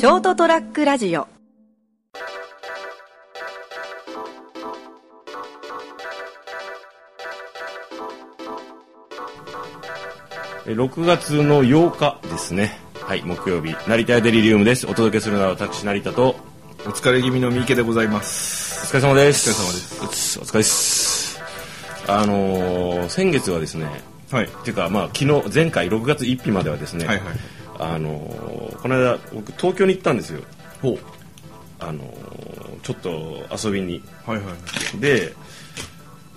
ショートトラックラジオえ6月の8日ですね。はい、木曜日、成田屋デリリウムです。お届けするのは私、成田と、お疲れ気味の三池でございます。お疲れ様です。お疲れ様ですす。お疲れです。あのー先月はですね、はい。っていうか、まあ、昨日、前回6月1日まではですね、はいはい。あのーこの間、僕、東京に行ったんですよ。ほう。あのーちょっと遊びに。はいはい。で、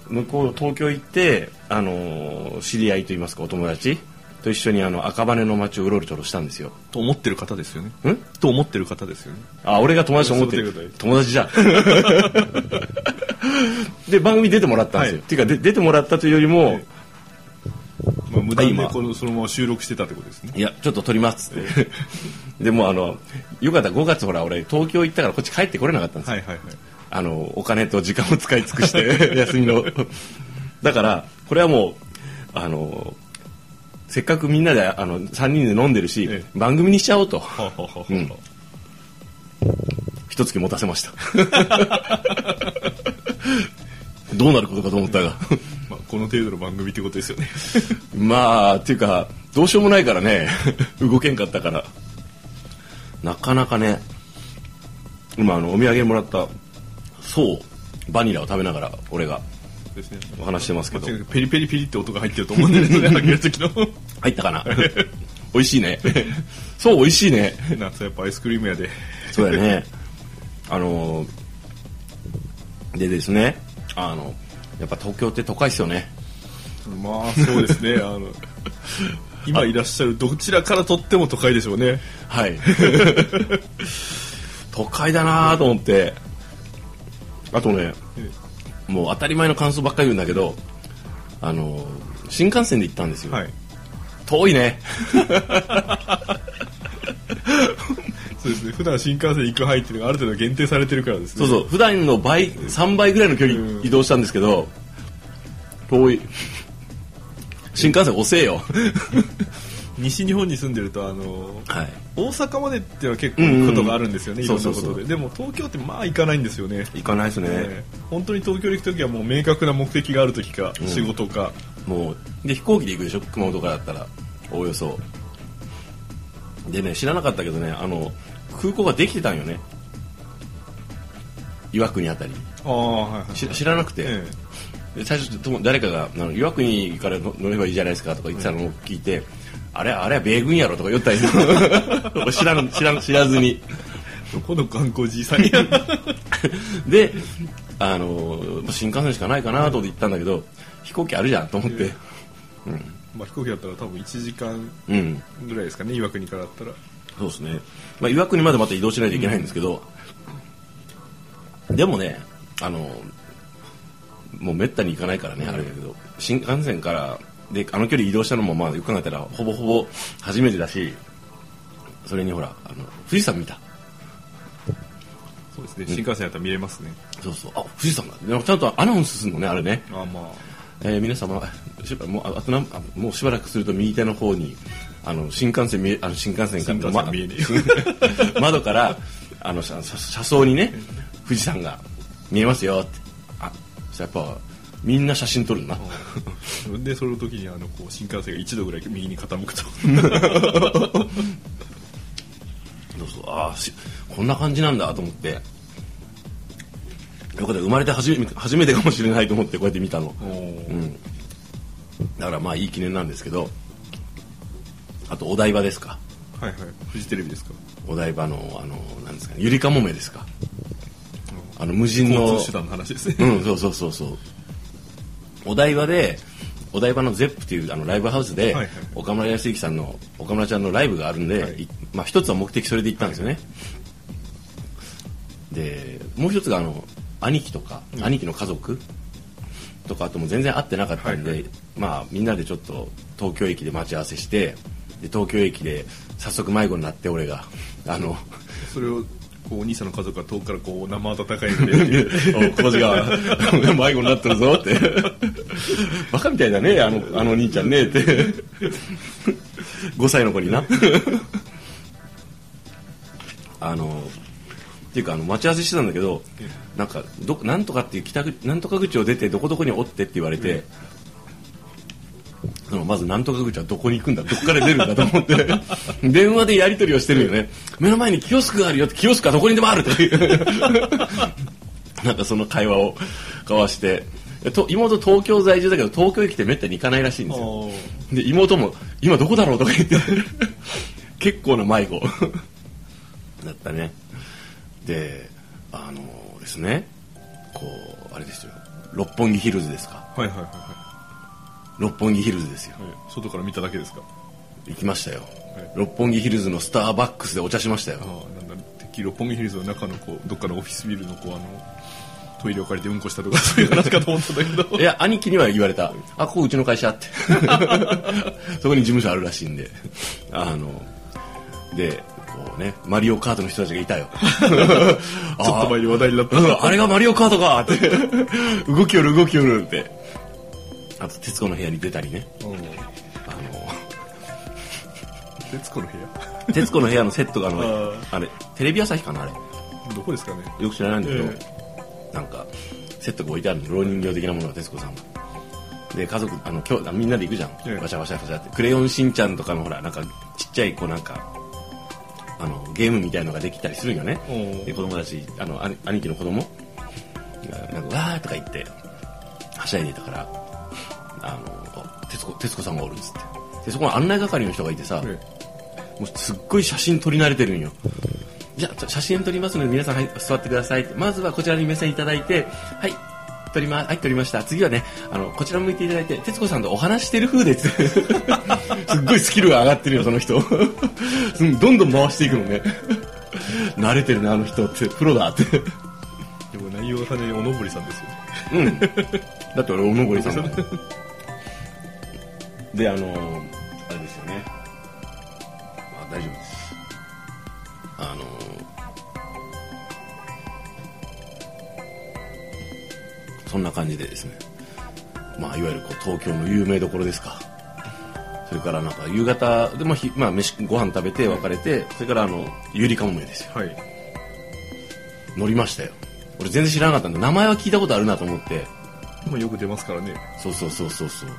向こう、東京行って、あのー知り合いといいますか、お友達と一緒にあの赤羽の街をうろうろしたんですよ。と思ってる方ですよね。ん？と思ってる方ですよね。あ、俺が友達と思ってる。友達じゃん。で、番組出てもらったんですよ。はいっていうかで、出てもらったというよりも、はいまあ、無駄にこの、そのまま収録してたってことですね。いや、ちょっと撮りますって。でも、あの、よかった、5月ほら、俺、東京行ったからこっち帰ってこれなかったんですよ。はいはいはい。あの、お金と時間を使い尽くして、休みの。だから、これはもう、あの、せっかくみんなで、あの、3人で飲んでるし、え番組にしちゃおうと。ははははうん一月持たせました。どうなることかと思ったが。まあ、この程度の番組ってことですよね。まあ、っていうか、どうしようもないからね、動けんかったから。なかなかね、今、あの、お土産もらった、そう、バニラを食べながら、俺がですね。お話してますけどペリペリピリって音が入ってると思うんですよね、開ける時の。入ったかな？美味しいね。そう、美味しいね。夏はやっぱアイスクリーム屋で。そうだよね。あのーでですね、あの、やっぱ東京って都会っすよね。まあ、そうですね。あの、今いらっしゃるどちらからとっても都会でしょうね。はい。都会だなと思って。あとね、もう当たり前の感想ばっかり言うんだけど、あの、新幹線で行ったんですよ。はい。遠いね。そうですね。普段新幹線行く範囲っていうのがある程度限定されてるからですね。そうそう、普段の倍、3倍ぐらいの距離うん移動したんですけど、遠い。新幹線遅えよ。西日本に住んでると、あの、はい。大阪までっては結構行くことがあるんですよね、うんいろんなこそうそうそうとで。でも東京ってまあ行かないんですよね。行かないですね。ええ本当に東京に行くときはもう明確な目的があるときか、ん仕事か。もう、で、飛行機で行くでしょ？熊本からだったら、おおよそ。でね、知らなかったけどね、あの、空港ができてたんよね。岩国あたり。にああ、はいはい。し知らなくて、えで最初とも誰かがあの岩国からの乗ればいいじゃないですかとか言ってたのを聞いて、あれあれは米軍やろとか言ったんよ。知らん知らん知らずに。えどこの観光じいさんや。であの新幹線しかないかなと思って行ったんだけど飛行機あるじゃんと思って。まあ飛行機だったら多分1時間うん。ぐらいですかね、岩国からだったら。そうですね、まあ、岩国までまた移動しないといけないんですけど、でもねあのもうめったに行かないからね、あれだけど新幹線からであの距離移動したのもまあよく考えたらほぼほぼ初めてだしそれにほらあの富士山見た。そうですね、新幹線だったら見れますね。そうそう。あ富士山だ。でもちゃんとアナウンスするのねあれね、ああまあ。えー皆様しばもうああとなもうしばらくすると右手の方にあの新幹線見えあの新幹線か。ら新幹線見えねえよ。窓からあの車車車窓にね富士山が見えますよって。あそしたらやっぱみんな写真撮るな。で、その時にあの、こう、新幹線が1度ぐらい右に傾くと。そうそう。あーしこんな感じなんだと思って。よかった生まれて初め初めてかもしれないと思ってこうやって見たの。うん。だからまあいい記念なんですけどあとお台場ですか？はいはい。フジテレビですか？お台場のあのなんですかねゆりかもめですか？あの無人の交通手段の話ですね。うんそうそうそうそう。お台場でお台場のゼップっていうあのライブハウスで、はいはい。岡村康之さんの岡村ちゃんのライブがあるんで、はい。いまあ一つは目的それで行ったんですよね、でもう一つがあの兄貴とか、兄貴の家族とかあとも全然会ってなかったんで、はい。まあみんなでちょっと東京駅で待ち合わせしてで東京駅で早速迷子になって俺があのそれを、こう、お兄さんの家族が遠くからこう、生温かいので、お工事が迷子になってるぞって。バカみたいだねあのあの兄ちゃんねって。5歳の子にな。あのっていうかあの待ち合わせしてたんだけどなんかどなんとかっていう北口なんとか口を出てどこどこにおってって言われて、そのまずなんとか口はどこに行くんだどこから出るんだと思って 電話でやり取りをしてるよね。目の前にキオスクがあるよってキオスクはどこにでもあるという。なんかその会話を交わして。と妹東京在住だけど東京へ来てめったに行かないらしいんですよ。で妹も「今どこだろう?」とか言って。結構な迷子。だったね。であのですねこうあれですよ。六本木ヒルズですか。はいはいはいは六本木ヒルズですよ。いはい外から見ただけですか？行きましたよ、はい六本木ヒルズのスターバックスでお茶しましたよ。ああなんだてっきり六本木ヒルズの中のこうどっかのオフィスビルのこうあのトイレを借りてうんこしたとかそういう話かと思ったんだけど。いや兄貴には言われた「あここうちの会社」って。そこに事務所あるらしいんで。あのでこうねマリオカートの人たちがいたよ。ちょっと前に話題になった。うんあれがマリオカートかって。動きよる動きよるってあと徹子の部屋に出たりね。うん。あの徹子の部徹子の部屋のセットがあのああれテレビ朝日かなあれ。屋どこですかね？よく知らないんだけど、えなんかセットが置いてあるの。蝋人形的なものが徹子さん。がで家族あの今日みんなで行くじゃん、ええ。わしゃわしゃわしゃって「クレヨンしんちゃん」とかのほらなんかちっちゃいこうなんかあのゲームみたいのができたりするんよね。で子供たちあの兄兄貴の子供がなんかわーとか言ってはしゃいでいたからあのあ徹子徹子さんがおるっつってでそこに案内係の人がいてさ、えもうすっごい写真撮り慣れてるんよ。じゃあ、写真撮りますので皆さん、はい、座ってください。まずはこちらに目線いただいて、はい、撮りま、はい、撮りました。次はね、あの、こちら向いていただいて、徹子さんとお話してる風です。すっごいスキルが上がってるよ、その人。う んどんどん回していくのね。慣れてるね、あの人って。プロだって。でも内容が完全におのぼりさんですよねうん。だって俺、おのぼりさんだもん で、あのあれですよね。あ、大丈夫です。あのそんな感じでですね。まあ、いわゆるこう東京の有名どころですか。それからなんか夕方でもひ、まあ、飯ご飯食べて別れて、それからあの、ゆりかもめですよ。はい乗りましたよ。俺全然知らなかったんで、名前は聞いたことあるなと思って、まあよく出ますからねそうそうそうそうそう。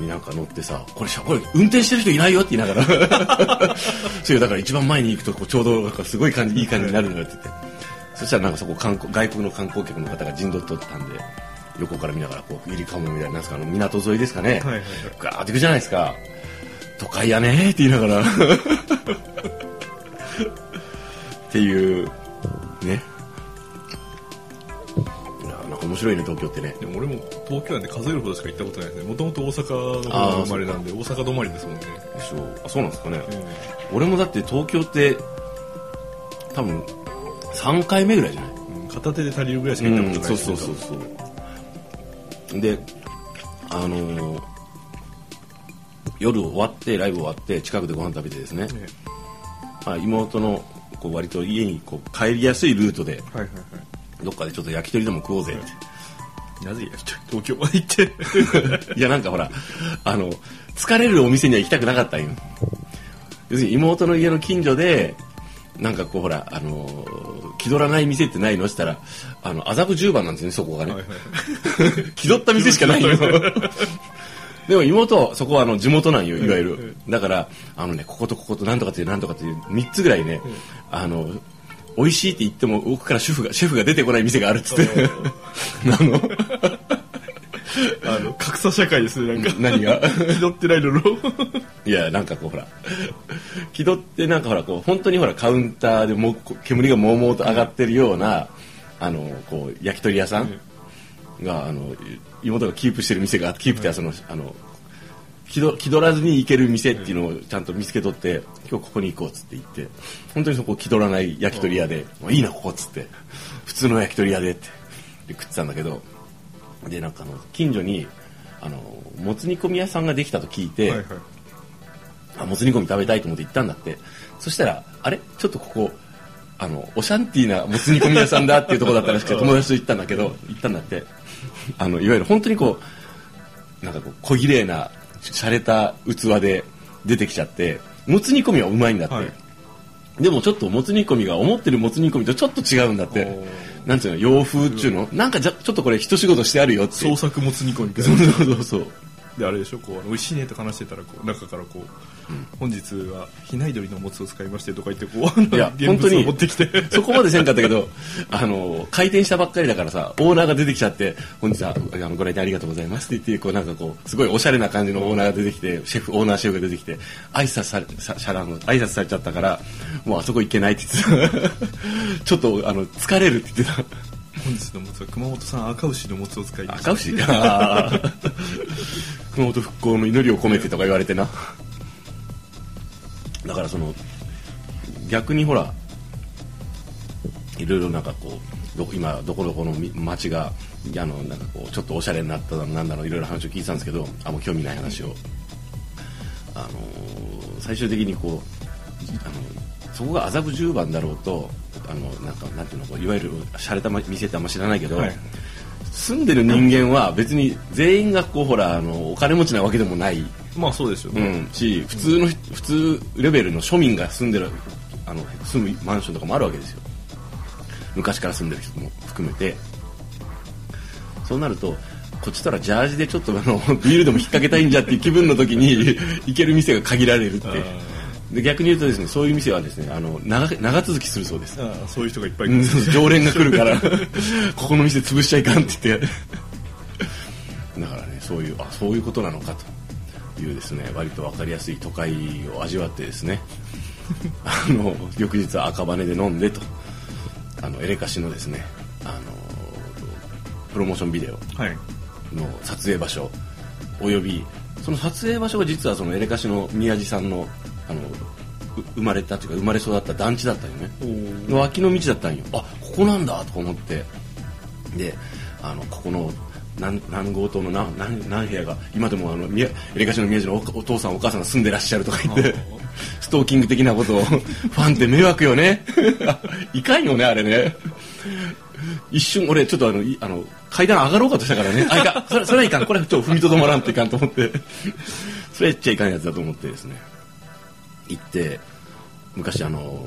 になんか乗ってさ、これこれ運転してる人いないよって言いながら。そういうだから一番前に行くとこうちょうどなんかすごい感じ、いい感じになるのよって言って。そしたらなんかそこ観光、外国の観光客の方が陣取っとったんで、横から見ながらこう、ゆりかもみたいな、なんすかあの港沿いですかね。はいはいはいガーって行くじゃないですか。都会やねーって言いながら。っていう、ね。面白いね、東京ってね。でも俺も東京なんて数えるほどしか行ったことないですね。もともと大阪の生まれなんで大阪止まりですもんね、でしょあそうなんですかね、え俺もだって東京って多分3回目ぐらいじゃない？えうん片手で足りるぐらいしか行ったことないそうですそうそうそう。であのー夜終わってライブ終わって近くでご飯食べてですね、ね。まあ、妹のこう割と家にこう帰りやすいルートではいはいはいどっかでちょっと焼き鳥でも食おうぜ。って、なぜ東京まで行っていやなんかほらあの疲れるお店には行きたくなかったんよ。要するに妹の家の近所でなんかこうほらあのー気取らない店ってないのって言ったらあの麻布十番なんですねそこがね、はいはいはい。気取った店しかないよでも妹はそこはあの地元なんよいわゆうんるだからあのねこことこことなんとかっていうなんとかっていう3つぐらいねあの美味しいって言っても奥からシェフがシェフが出てこない店があるっつって。あ の？あの格差社会ですねなんか。何が？気取ってないのの いやなんかこうほら。気取ってなんかほらこう本当にほらカウンターでも煙がもうもうと上がってるようなあのこう焼き鳥屋さんがあの妹がキープしてる店があってキープってそのあの気取気取らずに行ける店っていうのをちゃんと見つけとって今日ここに行こうっつって言って本当にそこ気取らない焼き鳥屋でいいなここっつって。普通の焼き鳥屋でってで食ってたんだけどでなんかあの近所にあのもつ煮込み屋さんができたと聞いて、はいはい。あもつ煮込み食べたいと思って行ったんだって。そしたらあれ？ちょっとここあのオシャンティーなもつ煮込み屋さんだっていうところだったらしくて友達と行ったんだけど行ったんだって。あのいわゆる本当にこうなんかこう小綺麗な洒落た器で出てきちゃってもつ煮込みはうまいんだって、はい。でもちょっともつ煮込みが思ってるもつ煮込みとちょっと違うんだって。なんていうの洋風っちゅうの。なんかじゃちょっとこれ一仕事してあるよって。創作もつ煮込みみたいそうなそうそうそうであれでしょこう美味しいねとか話してたらこう中からこう、本日は比内鶏のもつを使いましてとか言ってこういや現本当に物を持ってきてそこまでせんかったけど、あの、開店したばっかりだからさ、オーナーが出てきちゃって、本日はあのご来店ありがとうございますって言って、こうなんかこう、すごいおしゃれな感じのオーナーが出てきて、シェフ、オーナーシェフが出てきて、挨拶され、さシャラン、挨拶されちゃったから、もうあそこ行けないって言ってた。ちょっと、あの、疲れるって言ってた。本日のもつは熊本産赤牛のもつを使いました赤牛？熊本復興の祈りを込めてとか言われてな。だからその逆にほらいろいろなんかこうどこ今どこどこのみ町があのなんかこうちょっとおしゃれになったなんだろういろいろ話を聞いてたんですけどあもう興味ない話を、あのー最終的にこうあのそこが麻布十番だろうとあのなんかなんていうのいわゆる洒落た店ってあんま知らないけど、はい。住んでる人間は別に全員がこうほらあのお金持ちなわけでもない、まあそうですようね、ん、し普通の普通レベルの庶民が住んでるあの住むマンションとかもあるわけですよ。昔から住んでる人も含めて。そうなるとこっちとらジャージでちょっとあのビールでも引っ掛けたいんじゃっていう気分の時に行ける店が限られるって。あで逆に言うとですねそういう店はですねあの長長続きするそうです。ああそういう人がいっぱいいうん常連が来るから ここの店潰しちゃいかんって言って。だからねそういうあそういうことなのかというですね割と分かりやすい都会を味わってですねあの翌日は赤羽で飲んでとあのエレカシのですねあのプロモーションビデオはい。の撮影場所およびその撮影場所が実はそのエレカシの宮地さんのあのう生まれたというか生まれ育った団地だったよね。おの脇の道だったんよ。あここなんだとか思って。であのここの何何号棟の何何何部屋が今でもあの宮エレカシの宮地のおお父さんお母さんが住んでらっしゃるとか言ってあ ストーキング的なことを ファンって迷惑よね。いかんよねあれね。一瞬俺ちょっとあのいあの階段上がろうかとしたからね。あいかん。それそれはいかん。これはちょっと踏みとどまらんといかんと思って。それやっちゃいかんやつだと思ってですね行って昔あの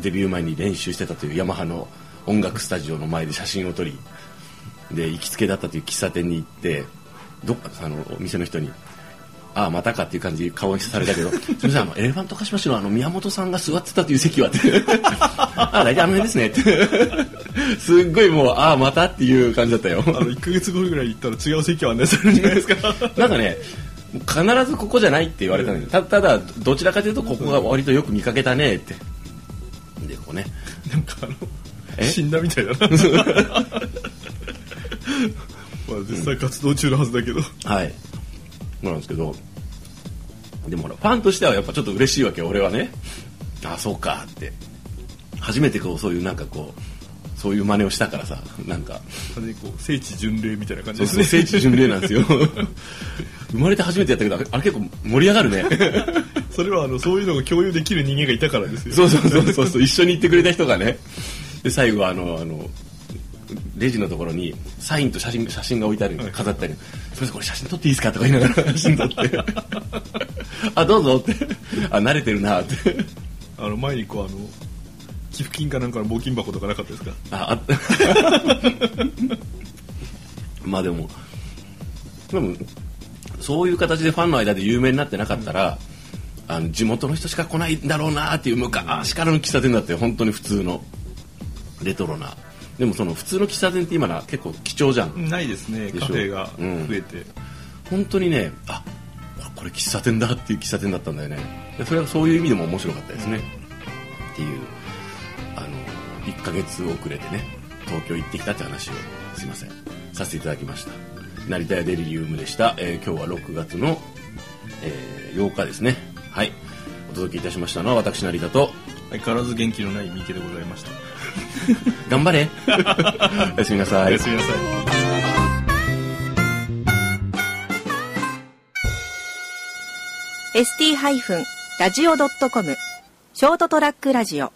デビュー前に練習してたというヤマハの音楽スタジオの前で写真を撮りで行きつけだったという喫茶店に行ってどっかあのお店の人に「ああまたか」っていう感じで顔にされたけど「すみませんあのエレファントカシマシのあの宮本さんが座ってたという席は」って「ああ大体あの辺ですね」って。すっごいもう「ああまた」っていう感じだったよ。あの1か月後ぐらい行ったら違う席を案内されるんじゃないですか。なんかね必ずここじゃないって言われたんだけどたただどちらかというとここが割とよく見かけたねって。でここね。なんかあのえ？死んだみたいだな。まあ実際活動中のはずだけど。はい。そうなんですけど。でもほらファンとしてはやっぱちょっと嬉しいわけよ俺はね。ああそうかって。初めてこうそういうなんかこうそういう真似をしたからさなんか。聖地巡礼みたいな感じですね。聖地巡礼なんですよ 生まれて初めてやったけどあれ結構盛り上がるね。それはあのそういうのが共有できる人間がいたからですよ。そうそうそうそうそう一緒に行ってくれた人がね。で最後はあのあのレジのところにサインと写真写真が置いてあるはい。飾ったり「すみませんこれ写真撮っていいですか?」とか言いながら。写真撮って「あどうぞ」って「あ慣れてるな」って。あの前にこうあの寄付金かなんかの募金箱とかなかったですか？ああ まあでもでもそういう形でファンの間で有名になってなかったら、あの地元の人しか来ないんだろうなっていう昔からの喫茶店だって本当に普通のレトロな。でもその普通の喫茶店って今な結構貴重じゃん、ないですね。カフェが増えて、本当にねあこれ喫茶店だっていう喫茶店だったんだよね。でそれはそういう意味でも面白かったですね、っていうあの1ヶ月遅れてね東京行ってきたって話をすいません。させていただきました成田屋デリリウムでした、えー今日は6月の、えー8日ですね。はい。お届けいたしましたのは私成田と。相変わらず元気のない三毛でございました。頑張れ。おやすみなさい。おやすみなさい。ST-radio.com ショートトラックラジオ